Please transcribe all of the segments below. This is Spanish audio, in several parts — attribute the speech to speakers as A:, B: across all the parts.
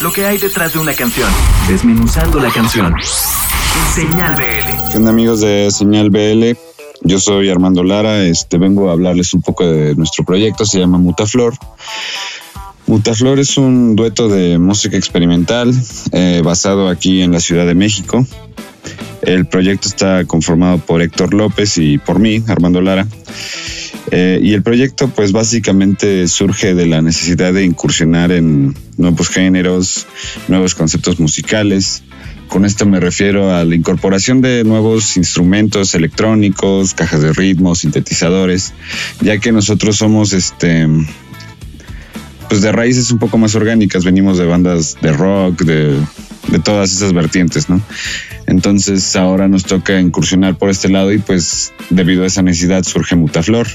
A: lo que hay detrás de una canción, desmenuzando la canción. Señal BL.
B: ¿Qué onda amigos de Señal BL? Yo soy Armando Lara, este, vengo a hablarles un poco de nuestro proyecto, se llama Mutaflor. Mutaflor es un dueto de música experimental eh, basado aquí en la Ciudad de México. El proyecto está conformado por Héctor López y por mí, Armando Lara. Eh, y el proyecto pues básicamente surge de la necesidad de incursionar en nuevos géneros, nuevos conceptos musicales. Con esto me refiero a la incorporación de nuevos instrumentos electrónicos, cajas de ritmo, sintetizadores, ya que nosotros somos este pues de raíces un poco más orgánicas, venimos de bandas de rock, de, de todas esas vertientes, ¿no? Entonces ahora nos toca incursionar por este lado y pues debido a esa necesidad surge Mutaflor.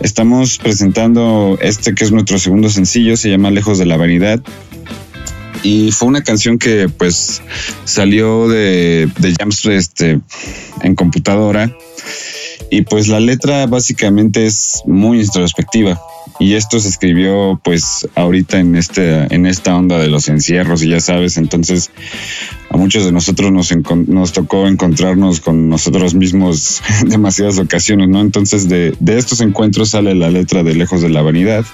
B: Estamos presentando este que es nuestro segundo sencillo, se llama Lejos de la Vanidad. Y fue una canción que pues salió de, de jams este, en computadora. Y pues la letra básicamente es muy introspectiva y esto se escribió pues ahorita en este en esta onda de los encierros y ya sabes entonces a muchos de nosotros nos, nos tocó encontrarnos con nosotros mismos demasiadas ocasiones no entonces de, de estos encuentros sale la letra de lejos de la vanidad.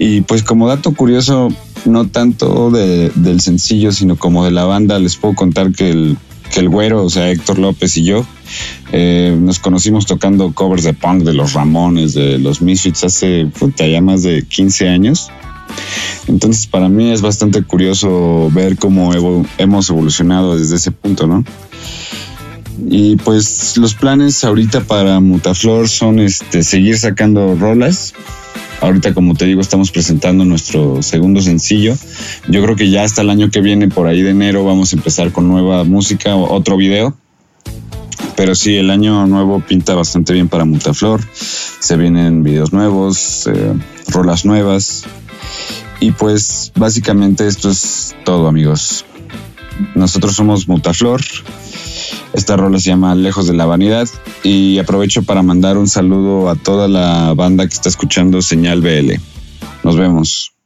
B: Y pues como dato curioso no tanto de, del sencillo sino como de la banda les puedo contar que el que el güero, o sea, Héctor López y yo, eh, nos conocimos tocando covers de punk de los Ramones, de los Misfits hace puta, ya más de 15 años. Entonces, para mí es bastante curioso ver cómo hemos evolucionado desde ese punto, ¿no? Y pues los planes ahorita para Mutaflor son este, seguir sacando rolas, Ahorita, como te digo, estamos presentando nuestro segundo sencillo. Yo creo que ya hasta el año que viene, por ahí de enero, vamos a empezar con nueva música, otro video. Pero sí, el año nuevo pinta bastante bien para Mutaflor. Se vienen videos nuevos, eh, rolas nuevas. Y pues básicamente esto es todo, amigos. Nosotros somos Mutaflor. Esta rola se llama Lejos de la Vanidad y aprovecho para mandar un saludo a toda la banda que está escuchando Señal BL. Nos vemos.